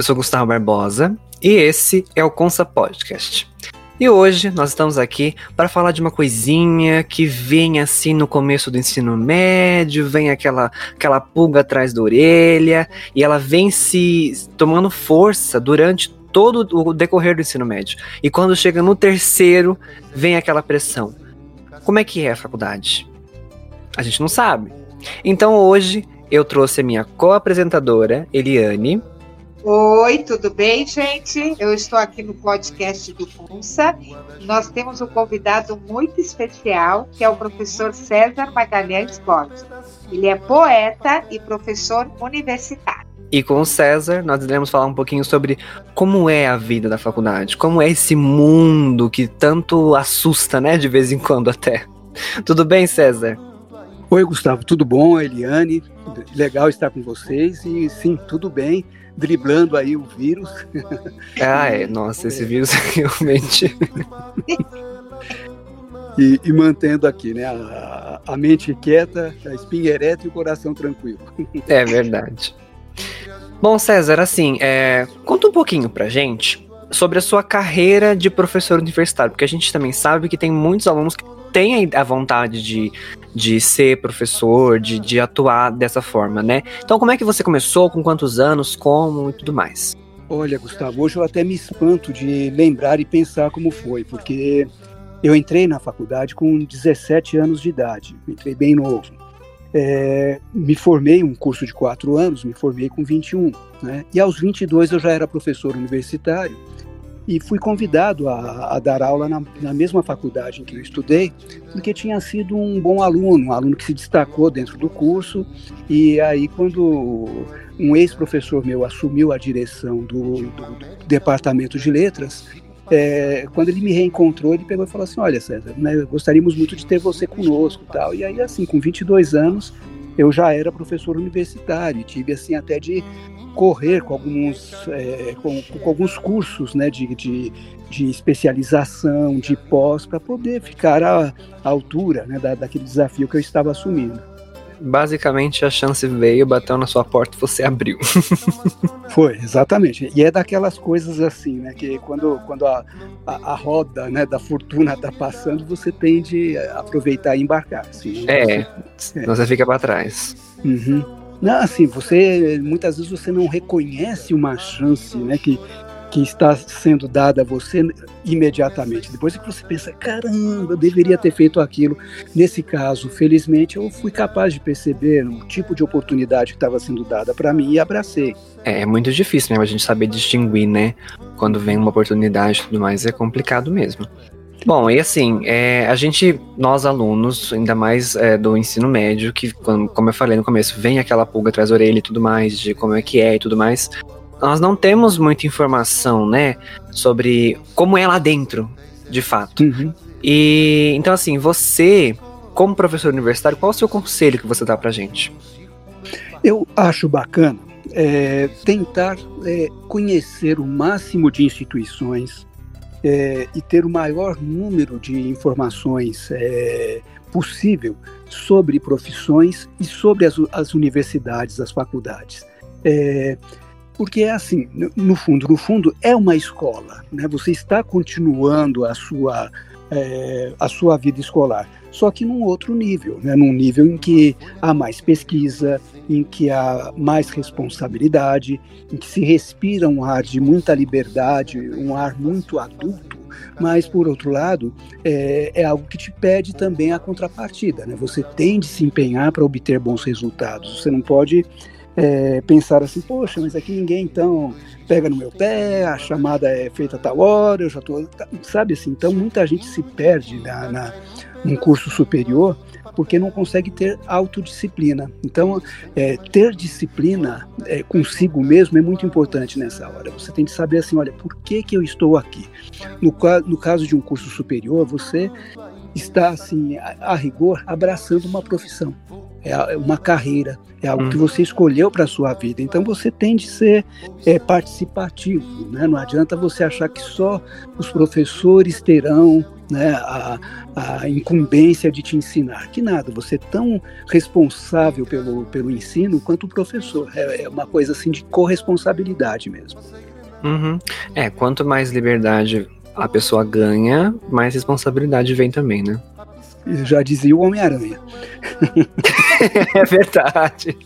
Eu sou Gustavo Barbosa e esse é o Consa Podcast. E hoje nós estamos aqui para falar de uma coisinha que vem assim no começo do ensino médio, vem aquela, aquela pulga atrás da orelha e ela vem se tomando força durante todo o decorrer do ensino médio. E quando chega no terceiro, vem aquela pressão. Como é que é a faculdade? A gente não sabe. Então hoje eu trouxe a minha co-apresentadora, Eliane. Oi, tudo bem, gente? Eu estou aqui no podcast do FUNSA. Nós temos um convidado muito especial, que é o professor César Magalhães Borges. Ele é poeta e professor universitário. E com o César, nós iremos falar um pouquinho sobre como é a vida da faculdade, como é esse mundo que tanto assusta, né, de vez em quando até. Tudo bem, César? Oi, Gustavo, tudo bom? Eliane, legal estar com vocês e sim, tudo bem, driblando aí o vírus. Ah, é, nossa, esse vírus realmente. e, e, mantendo aqui, né, a, a, mente quieta, a espinha ereta e o coração tranquilo. É verdade. Bom, César, assim, é, conta um pouquinho pra gente sobre a sua carreira de professor universitário, porque a gente também sabe que tem muitos alunos que têm a vontade de de ser professor, de, de atuar dessa forma, né? Então, como é que você começou? Com quantos anos? Como e tudo mais? Olha, Gustavo, hoje eu até me espanto de lembrar e pensar como foi, porque eu entrei na faculdade com 17 anos de idade, entrei bem novo. É, me formei um curso de quatro anos, me formei com 21, né? E aos 22 eu já era professor universitário e fui convidado a, a dar aula na, na, mesma faculdade em que eu estudei, porque tinha sido um bom aluno, um aluno que se destacou dentro do curso. E aí, quando um ex-professor meu assumiu a direção do, do, do departamento de letras, é, quando ele me reencontrou, ele pegou e falou assim: Olha, César, né, gostaríamos muito de ter você conosco. tal. E aí, assim, com 22 anos, eu já era professor universitário, tive assim até de correr com alguns, é, com, com, alguns cursos né, de, de, de especialização, de pós, para poder ficar à, à altura né, da, daquele desafio que eu estava assumindo. Basicamente, a chance veio, bateu na sua porta e você abriu. Foi, exatamente. E é daquelas coisas assim, né? Que quando, quando a, a, a roda né, da fortuna está passando, você tem de aproveitar e embarcar. Assim, é, você, é. você fica para trás. Uhum. Não, assim, você muitas vezes você não reconhece uma chance, né, que, que está sendo dada a você imediatamente. Depois que você pensa, caramba, eu deveria ter feito aquilo. Nesse caso, felizmente, eu fui capaz de perceber o tipo de oportunidade que estava sendo dada para mim e abracei. É, é muito difícil mesmo a gente saber distinguir, né? Quando vem uma oportunidade e tudo mais, é complicado mesmo. Bom, e assim, é, a gente, nós alunos, ainda mais é, do ensino médio, que, como eu falei no começo, vem aquela pulga atrás da orelha e tudo mais, de como é que é e tudo mais, nós não temos muita informação, né, sobre como é lá dentro, de fato. Uhum. E, então assim, você, como professor universitário, qual é o seu conselho que você dá pra gente? Eu acho bacana é, tentar é, conhecer o máximo de instituições, é, e ter o maior número de informações é, possível sobre profissões e sobre as, as universidades, as faculdades. Porque é assim, no fundo, no fundo é uma escola, né? Você está continuando a sua é, a sua vida escolar, só que num outro nível, né? num nível em que há mais pesquisa, em que há mais responsabilidade, em que se respira um ar de muita liberdade, um ar muito adulto, mas por outro lado é, é algo que te pede também a contrapartida, né? Você tem de se empenhar para obter bons resultados. Você não pode é, pensar assim, poxa, mas aqui ninguém então pega no meu pé, a chamada é feita a tal hora, eu já estou. Sabe assim? Então muita gente se perde na, na, num curso superior porque não consegue ter autodisciplina. Então, é, ter disciplina é, consigo mesmo é muito importante nessa hora. Você tem que saber assim, olha, por que, que eu estou aqui? No, no caso de um curso superior, você está, assim, a, a rigor, abraçando uma profissão é uma carreira, é algo que uhum. você escolheu para a sua vida. Então você tem de ser é, participativo. Né? Não adianta você achar que só os professores terão né, a, a incumbência de te ensinar. Que nada, você é tão responsável pelo, pelo ensino quanto o professor. É, é uma coisa assim de corresponsabilidade mesmo. Uhum. É, quanto mais liberdade a pessoa ganha, mais responsabilidade vem também, né? Já dizia o Homem-Aranha. é verdade.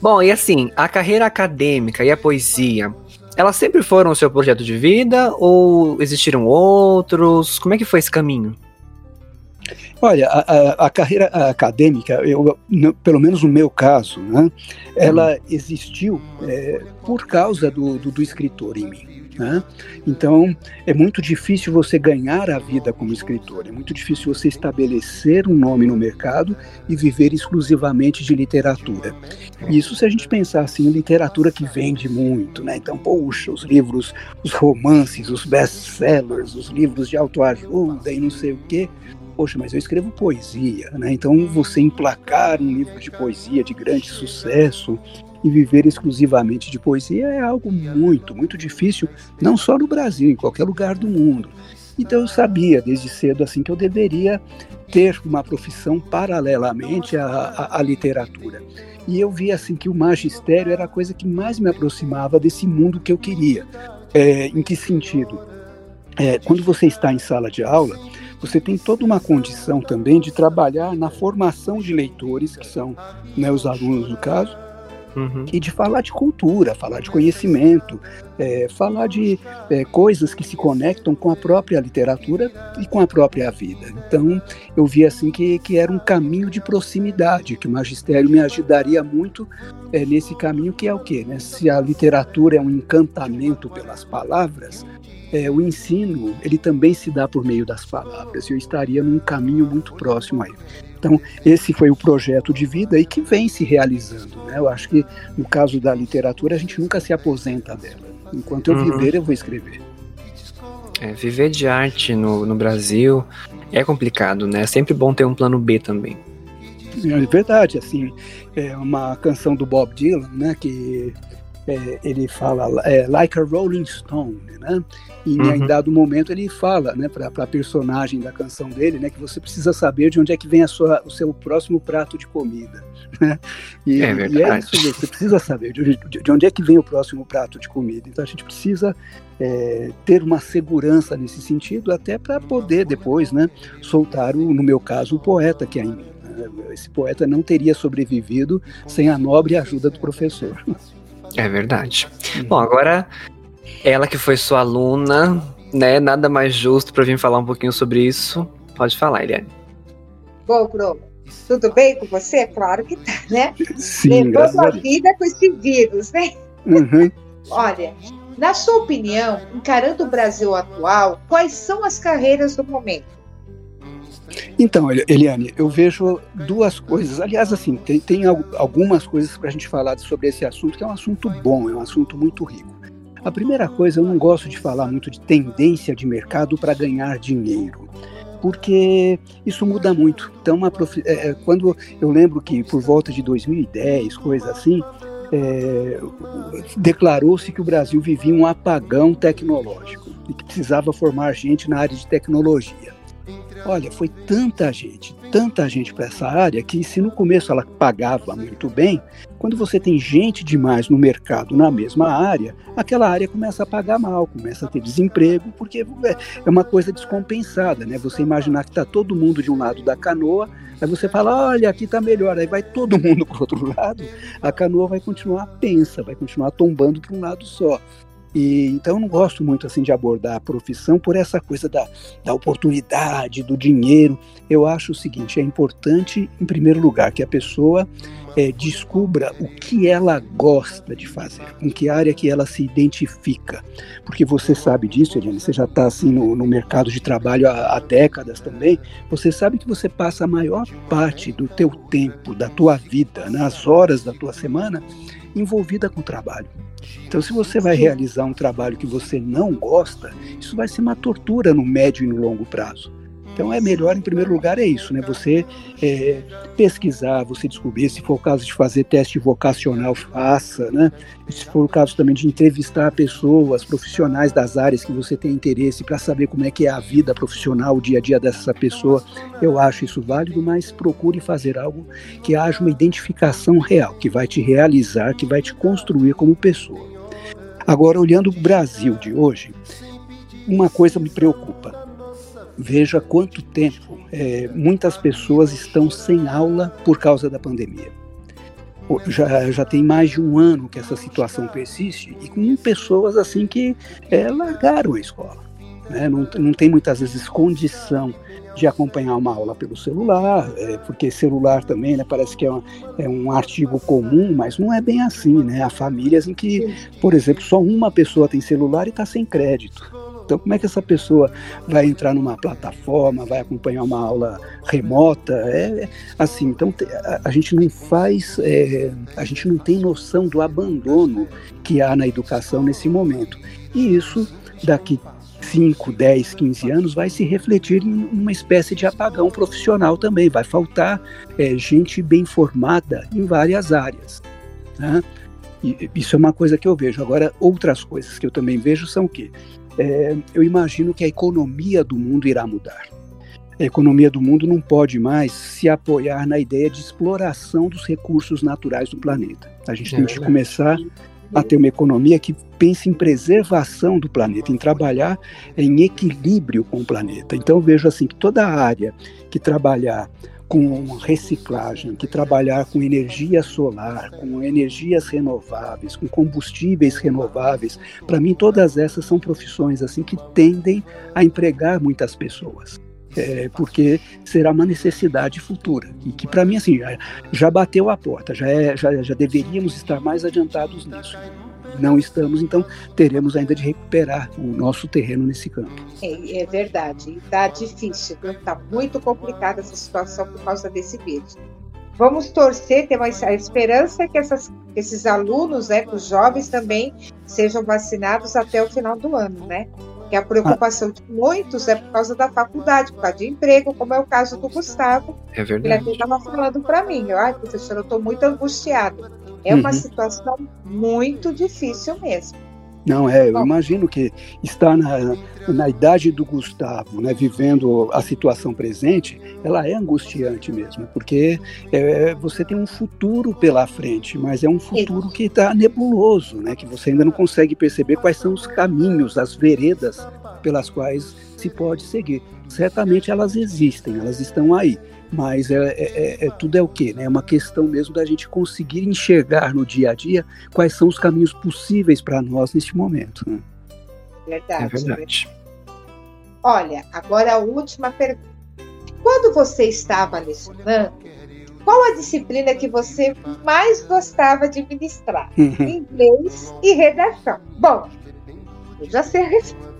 Bom, e assim, a carreira acadêmica e a poesia, elas sempre foram o seu projeto de vida ou existiram outros? Como é que foi esse caminho? Olha, a, a, a carreira acadêmica, eu, no, pelo menos no meu caso, né, ela uhum. existiu é, por causa do, do, do escritor em mim. Né? Então, é muito difícil você ganhar a vida como escritor, é muito difícil você estabelecer um nome no mercado e viver exclusivamente de literatura. Isso se a gente pensar assim, literatura que vende muito, né? Então, poxa, os livros, os romances, os best-sellers, os livros de autoajuda e não sei o quê. Poxa, mas eu escrevo poesia, né? Então, você emplacar um livro de poesia de grande sucesso e viver exclusivamente de poesia é algo muito, muito difícil, não só no Brasil, em qualquer lugar do mundo. Então eu sabia desde cedo assim que eu deveria ter uma profissão paralelamente à, à, à literatura. E eu vi assim que o magistério era a coisa que mais me aproximava desse mundo que eu queria. É, em que sentido? É, quando você está em sala de aula, você tem toda uma condição também de trabalhar na formação de leitores, que são né, os alunos no caso, Uhum. e de falar de cultura, falar de conhecimento, é, falar de é, coisas que se conectam com a própria literatura e com a própria vida. Então, eu vi assim que, que era um caminho de proximidade, que o magistério me ajudaria muito é, nesse caminho, que é o quê? Né? Se a literatura é um encantamento pelas palavras, é, o ensino ele também se dá por meio das palavras. Eu estaria num caminho muito próximo aí. Então, esse foi o projeto de vida e que vem se realizando. Né? Eu acho que, no caso da literatura, a gente nunca se aposenta dela. Enquanto eu uhum. viver, eu vou escrever. É, viver de arte no, no Brasil é complicado, né? É sempre bom ter um plano B também. É verdade, assim, é uma canção do Bob Dylan, né, que é, ele fala é, like a Rolling Stone, né? E uhum. em dado momento ele fala, né, para a personagem da canção dele, né, que você precisa saber de onde é que vem a sua, o seu próximo prato de comida. Né? E, é verdade. E é isso, você precisa saber de, de, de, onde é que vem o próximo prato de comida. Então a gente precisa é, ter uma segurança nesse sentido, até para poder depois, né, soltar o, no meu caso, o poeta que é em mim. Né? Esse poeta não teria sobrevivido sem a nobre ajuda do professor. É verdade. Uhum. Bom, agora ela que foi sua aluna, né? Nada mais justo para vir falar um pouquinho sobre isso. Pode falar, Eliane. Bom, Bruno, tudo bem com você? Claro que tá, né? Sim, Levando a vida com esse vírus, né? Uhum. Olha, na sua opinião, encarando o Brasil atual, quais são as carreiras do momento? Então, Eliane, eu vejo duas coisas. Aliás, assim, tem, tem algumas coisas para a gente falar sobre esse assunto, que é um assunto bom, é um assunto muito rico. A primeira coisa, eu não gosto de falar muito de tendência de mercado para ganhar dinheiro, porque isso muda muito. Então, é, é, quando eu lembro que por volta de 2010, coisa assim, é, declarou-se que o Brasil vivia um apagão tecnológico e que precisava formar gente na área de tecnologia. Olha, foi tanta gente, tanta gente para essa área que se no começo ela pagava muito bem, quando você tem gente demais no mercado na mesma área, aquela área começa a pagar mal, começa a ter desemprego, porque é, é uma coisa descompensada, né? Você imaginar que está todo mundo de um lado da canoa, aí você fala, olha, aqui está melhor, aí vai todo mundo para o outro lado, a canoa vai continuar pensa, vai continuar tombando para um lado só. E, então eu não gosto muito assim de abordar a profissão por essa coisa da, da oportunidade, do dinheiro. Eu acho o seguinte: é importante, em primeiro lugar, que a pessoa é, descubra o que ela gosta de fazer, com que área que ela se identifica. Porque você sabe disso, Eliane, você já está assim no, no, mercado de trabalho há, há, décadas também, você sabe que você passa a maior parte do teu tempo, da tua vida, nas né, horas da tua semana, envolvida com o trabalho. Então, se você vai realizar um trabalho que você não gosta, isso vai ser uma tortura no médio e no longo prazo. Então é melhor, em primeiro lugar, é isso, né? Você é, pesquisar, você descobrir, se for o caso de fazer teste vocacional, faça, né? Se for o caso também de entrevistar pessoas, profissionais das áreas que você tem interesse para saber como é que é a vida profissional, o dia a dia dessa pessoa, eu acho isso válido, mas procure fazer algo que haja uma identificação real, que vai te realizar, que vai te construir como pessoa. Agora, olhando o Brasil de hoje, uma coisa me preocupa Veja quanto tempo é, muitas pessoas estão sem aula por causa da pandemia. Já, já tem mais de um ano que essa situação persiste e com pessoas assim que é, largaram a escola. Né? Não, não tem muitas vezes condição de acompanhar uma aula pelo celular, é, porque celular também né, parece que é, é, um artigo comum, mas não é bem assim. Né? Há famílias em que, por exemplo, só uma pessoa tem celular e está sem crédito. Então, como é que essa pessoa vai entrar numa plataforma, vai acompanhar uma aula remota? É, é assim, então a, gente não faz, é, a gente não tem noção do abandono que há na educação nesse momento. E isso, daqui 5, 10, 15 anos, vai se refletir em uma espécie de apagão profissional também. Vai faltar é, gente bem formada em várias áreas. Né? Isso é uma coisa que eu vejo. Agora, outras coisas que eu também vejo são o quê? É, eu imagino que a economia do mundo irá mudar. A economia do mundo não pode mais se apoiar na ideia de exploração dos recursos naturais do planeta. A gente é tem que começar a ter uma economia que pense em preservação do planeta, em trabalhar em equilíbrio com o planeta. Então vejo assim que toda área que trabalhar com reciclagem, que trabalhar com energia solar, com energias renováveis, com combustíveis renováveis, para mim todas essas são profissões assim que tendem a empregar muitas pessoas. É, porque será uma necessidade futura. E que para mim assim já, já bateu a porta, já, é, já, já deveríamos estar mais adiantados nisso não estamos, então teremos ainda de recuperar o nosso terreno nesse campo. É, é verdade, está difícil, está muito complicada essa situação por causa desse vírus. Vamos torcer, ter a esperança que essas, esses alunos, né, que os jovens também sejam vacinados até o final do ano, né? Que a preocupação ah. de muitos é por causa da faculdade, por causa de emprego, como é o caso do Gustavo. É verdade. Ele até estava falando para mim, ai, professor, eu estou muito angustiado é uma uhum. situação muito difícil mesmo. Não, é, eu imagino que estar na, na idade do Gustavo, né, vivendo a situação presente, ela é angustiante mesmo, porque é, você tem um futuro pela frente, mas é um futuro que está nebuloso, né, que você ainda não consegue perceber quais são os caminhos, as veredas pelas quais se pode seguir. Certamente elas existem, elas estão aí, mas é, é, é, é, tudo é o quê? Né? É uma questão mesmo da gente conseguir enxergar no dia a dia quais são os caminhos possíveis para nós neste momento. Né? Verdade. É verdade. Olha, agora a última pergunta. Quando você estava lecionando, qual a disciplina que você mais gostava de ministrar? Inglês e redação. Bom, eu já sei a resposta.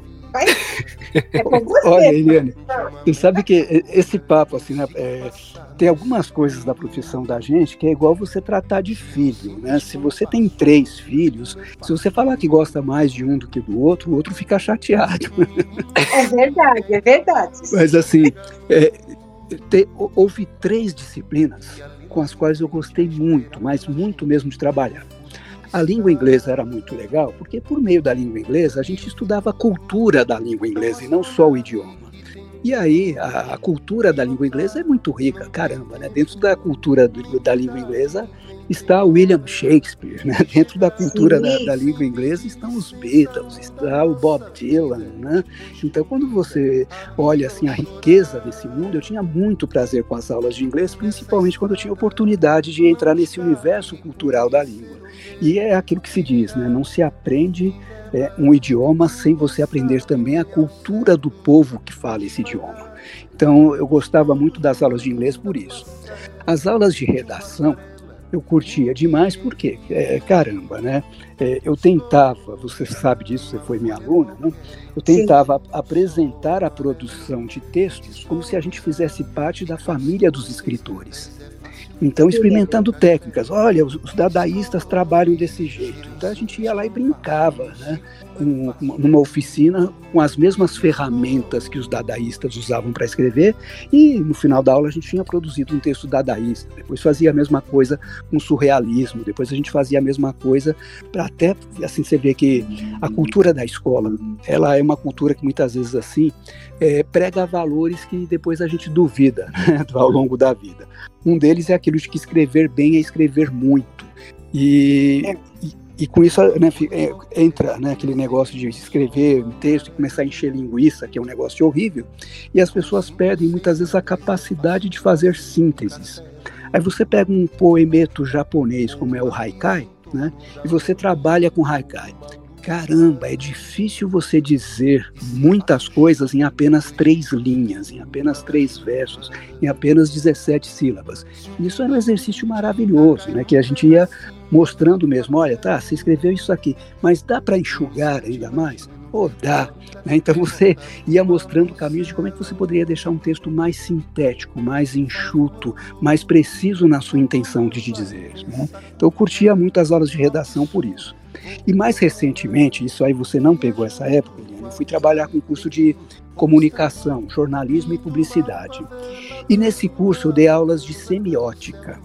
É você. Olha, Eliane, você sabe que esse papo, assim, né, é, tem algumas coisas da profissão da gente que é igual você tratar de filho, né? Se você tem três filhos, se você falar que gosta mais de um do que do outro, o outro fica chateado. É verdade, é verdade. Mas assim, é, te, houve três disciplinas com as quais eu gostei muito, mas muito mesmo de trabalhar. A língua inglesa era muito legal, porque por meio da língua inglesa a gente estudava a cultura da língua inglesa e não só o idioma. E aí, a, a cultura da língua inglesa é muito rica, caramba, né? Dentro da cultura do, da língua inglesa está William Shakespeare, né? Dentro da cultura da, da, língua inglesa estão os Beatles, está o Bob Dylan, né? Então, quando você olha assim a riqueza desse mundo, eu tinha muito prazer com as aulas de inglês, principalmente quando eu tinha oportunidade de entrar nesse universo cultural da língua. E é aquilo que se diz, né? Não se aprende é, um idioma sem você aprender também a cultura do povo que fala esse idioma. Então, eu gostava muito das aulas de inglês por isso. As aulas de redação eu curtia demais, porque, é, caramba, né? É, eu tentava, você sabe disso, você foi minha aluna, né? Eu tentava Sim. apresentar a produção de textos como se a gente fizesse parte da família dos escritores. Então, experimentando técnicas. Olha, os, dadaístas trabalham desse jeito. Então a gente ia lá e brincava, né? Com, numa oficina com as mesmas ferramentas que os dadaístas usavam para escrever, e no final da aula a gente tinha produzido um texto dadaísta. Depois fazia a mesma coisa com surrealismo, depois a gente fazia a mesma coisa para até assim você vê que a cultura da escola, ela é uma cultura que muitas vezes assim é, prega valores que depois a gente duvida né, ao longo da vida. Um deles é aquilo de que escrever bem é escrever muito. E, é. e, e, com isso né, é, entra né, aquele negócio de escrever um texto e começar a encher linguiça, que é um negócio horrível, e as pessoas perdem muitas vezes a capacidade de fazer sínteses. Aí você pega um poemeto japonês, como é o haikai, né, e você trabalha com haikai caramba, é difícil você dizer muitas coisas em apenas três linhas, em apenas três versos, em apenas 17 sílabas. Isso é um exercício maravilhoso, né? Que a gente ia mostrando mesmo, olha, tá, você escreveu isso aqui, mas dá para enxugar ainda mais? Oh, dá. Né? Então você ia mostrando caminhos de como é que você poderia deixar um texto mais sintético, mais enxuto, mais preciso na sua intenção de dizer. Né? Então eu curtia muito as aulas de redação por isso. E mais recentemente, isso aí você não pegou essa época, eu fui trabalhar com curso de comunicação, jornalismo e publicidade. E nesse curso eu dei aulas de semiótica.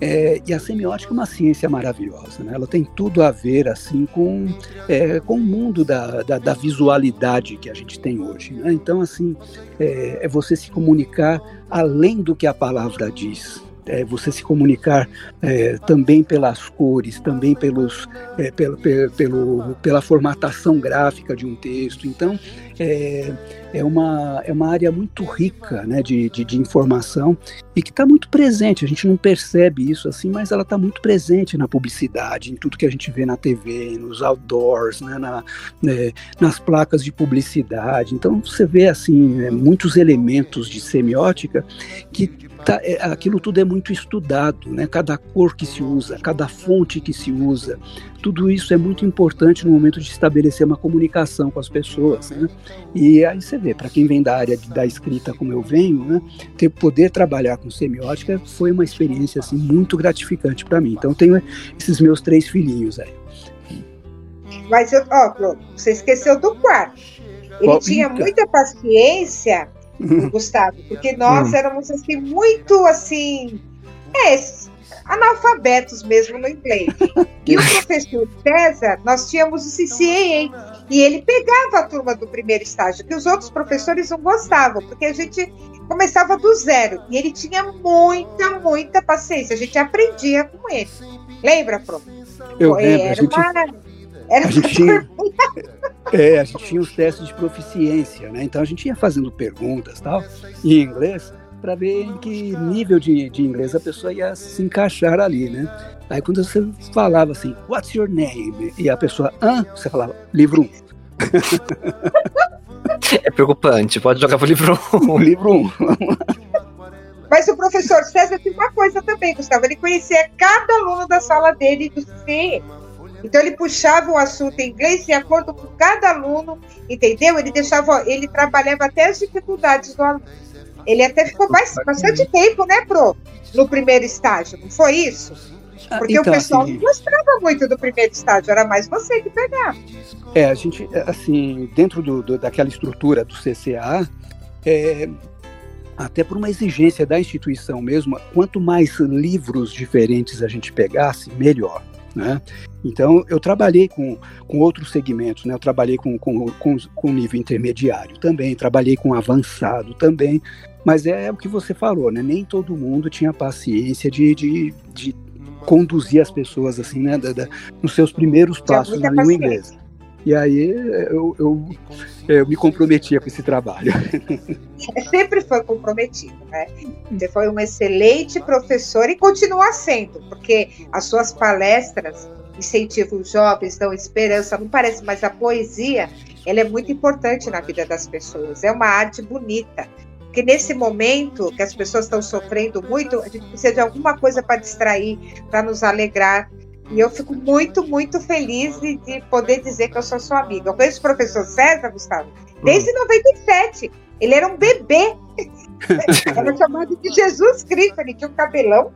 É, e a semiótica é uma ciência maravilhosa, né? ela tem tudo a ver assim com, é, com o mundo da, da, da, visualidade que a gente tem hoje. Né? Então, assim, é, é você se comunicar além do que a palavra diz é, você se comunicar é, também pelas cores, também pelos, é, pelo, pelo, pela formatação gráfica de um texto. Então, é, é, uma, é uma área muito rica né, de, de, de informação e que está muito presente. A gente não percebe isso assim, mas ela está muito presente na publicidade, em tudo que a gente vê na TV, nos outdoors, né, na, né, nas placas de publicidade. Então, você vê assim é, muitos elementos de semiótica que tá, é, aquilo tudo é muito estudado, né? Cada cor que se usa, cada fonte que se usa, tudo isso é muito importante no momento de estabelecer uma comunicação com as pessoas, né? E aí você vê, para quem vem da área de, da escrita como eu venho, né? Ter poder trabalhar com semiótica foi uma experiência assim muito gratificante para mim. Então eu tenho esses meus três filhinhos aí. Mas eu, ó, você esqueceu do quarto. Ele Qual? tinha muita paciência Gustavo, porque nós uhum. éramos assim muito assim, é, analfabetos mesmo no inglês. E o professor César, nós tínhamos o CCA, e ele pegava a turma do primeiro estágio, que os outros professores não gostavam, porque a gente começava do zero. E ele tinha muita, muita paciência. A gente aprendia com ele. Lembra, Pro? Eu lembro. Era a gente, uma, era a gente tinha, É, a gente tinha os testes de proficiência, né? Então a gente ia fazendo perguntas tal, em inglês, para ver em que nível de, de inglês a pessoa ia se encaixar ali, né? Aí quando você falava assim, what's your name? E a pessoa, ah, você falava, livro 1. Um. É preocupante, pode jogar pro livro 1. Um. livro 1. Um. Mas o professor César tem uma coisa também, Gustavo, ele conhecia cada aluno da sala dele do C então ele puxava o assunto em inglês de acordo com cada aluno, entendeu? Ele deixava, ele trabalhava até as dificuldades do aluno. Ele até ficou mais, bastante tempo, né, Pro? No primeiro estágio, não foi isso? Ah, Porque então, o pessoal assim, não gostava muito do primeiro estágio, era mais você que pegava. É, a gente, assim, dentro do, do daquela estrutura do CCA, é, até por uma exigência da instituição mesmo, quanto mais livros diferentes a gente pegasse, melhor. Né? Então, eu trabalhei com, com outros segmentos, né? eu trabalhei com, com, com, com nível intermediário também, trabalhei com avançado também, mas é, é o que você falou, né? nem todo mundo tinha paciência de, de, de conduzir as pessoas assim, né? Da, da, nos seus primeiros passos na língua inglesa. E aí eu, eu, eu, me comprometia com esse trabalho. Sempre foi comprometido, né? Você foi um excelente professor e continua sendo, porque as suas palestras incentivam os jovens, dão esperança, não parece, mas a poesia ela é muito importante na vida das pessoas. É uma arte bonita. Porque nesse momento que as pessoas estão sofrendo muito, a gente precisa de alguma coisa para distrair, para nos alegrar. E eu fico muito, muito feliz de, de, poder dizer que eu sou sua amiga. Eu conheço o professor César, Gustavo, desde uhum. 97. Ele era um bebê. era chamado de Jesus Cristo, ele tinha um cabelão.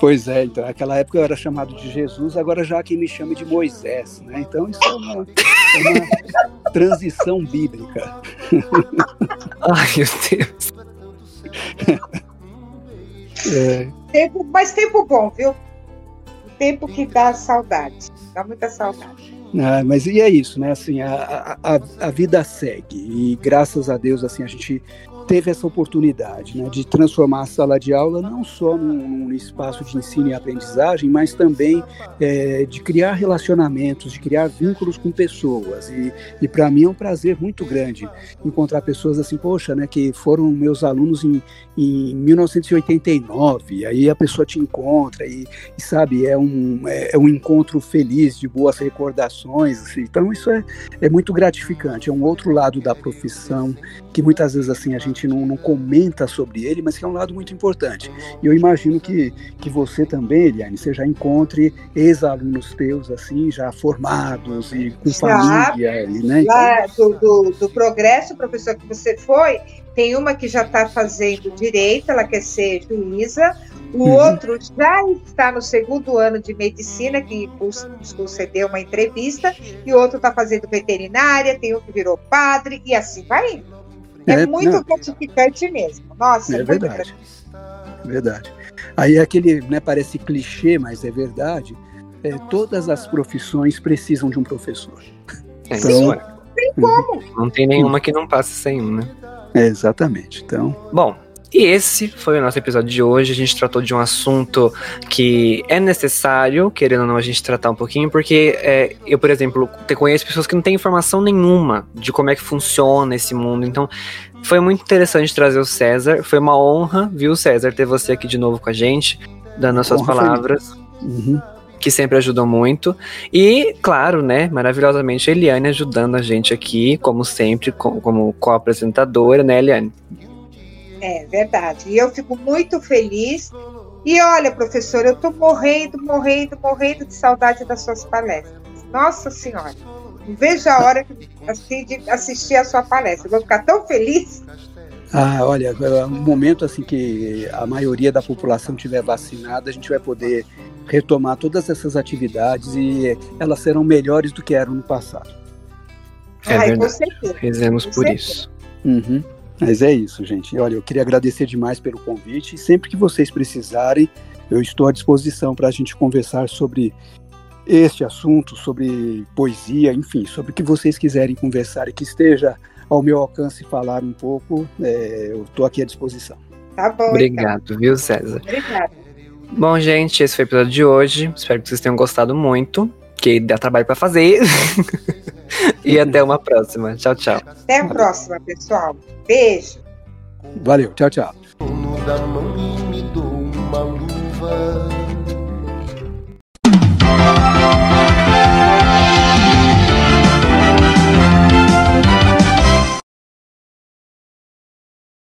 Pois é, então naquela época eu era chamado de Jesus, agora já quem me chama de Moisés, né? Então isso é uma, é uma transição bíblica. Ai, meu Deus. É. Tempo, mas tempo bom, viu? Tempo que dá saudade, dá muita saudade. Ah, mas e é isso, né? Assim, a, a, a vida segue e graças a Deus assim a gente teve essa oportunidade né, de transformar a sala de aula não só num, espaço de ensino e aprendizagem, mas também é, de criar relacionamentos, de criar vínculos com pessoas. E, e para mim é um prazer muito grande encontrar pessoas assim, poxa, né, que foram meus alunos em, em 1989. Aí a pessoa te encontra e, e sabe, é um, é, é, um encontro feliz, de boas recordações. Assim. Então isso é, é muito gratificante. É um outro lado da profissão que muitas vezes assim a gente não, não, comenta sobre ele, mas que é um lado muito importante. E eu imagino que, que você também, Eliane, você já encontre ex-alunos teus, assim, já formados e com família. Né? Lá do, do, do progresso, professor, que você foi, tem uma que já está fazendo direito, ela quer ser juíza, o uhum. outro já está no segundo ano de medicina, que nos concedeu uma entrevista, e o outro está fazendo veterinária, tem um que virou padre, e assim vai indo. É, é muito não. gratificante mesmo. Nossa, é verdade. É verdade. Aí é aquele, né, parece clichê, mas é verdade. É, todas as profissões precisam de um professor. É, então, tem como. Não tem nenhuma que não passe sem um, né? É, exatamente. Então. Bom, e esse foi o nosso episódio de hoje. A gente tratou de um assunto que é necessário, querendo ou não, a gente tratar um pouquinho, porque é, eu, por exemplo, conheço pessoas que não têm informação nenhuma de como é que funciona esse mundo. Então, foi muito interessante trazer o César. Foi uma honra, viu, César, ter você aqui de novo com a gente, dando as suas honra palavras. Uhum. Que sempre ajudam muito. E, claro, né, maravilhosamente, a Eliane ajudando a gente aqui, como sempre, como, como co-apresentadora, né, Eliane? É verdade. E eu fico muito feliz. E olha, professor, eu estou morrendo, morrendo, morrendo de saudade das suas palestras. Nossa Senhora, não vejo a hora assim, de assistir a sua palestra. Eu vou ficar tão feliz. Ah, olha, é um momento assim que a maioria da população tiver vacinada, a gente vai poder retomar todas essas atividades e elas serão melhores do que eram no passado. É Ai, verdade. Fizemos por certeza. isso. Uhum. Mas é isso, gente. Olha, eu queria agradecer demais pelo convite. Sempre que vocês precisarem, eu estou à disposição para a gente conversar sobre este assunto, sobre poesia, enfim, sobre o que vocês quiserem conversar e que esteja ao meu alcance falar um pouco, é, eu estou aqui à disposição. Tá bom. Obrigado, então. viu, César? Obrigada. Bom, gente, esse foi o episódio de hoje. Espero que vocês tenham gostado muito, que dá trabalho para fazer. e até uma próxima. Tchau, tchau. Até a próxima, pessoal. Beijo. Valeu, tchau, tchau. Da mão e me dou uma luva.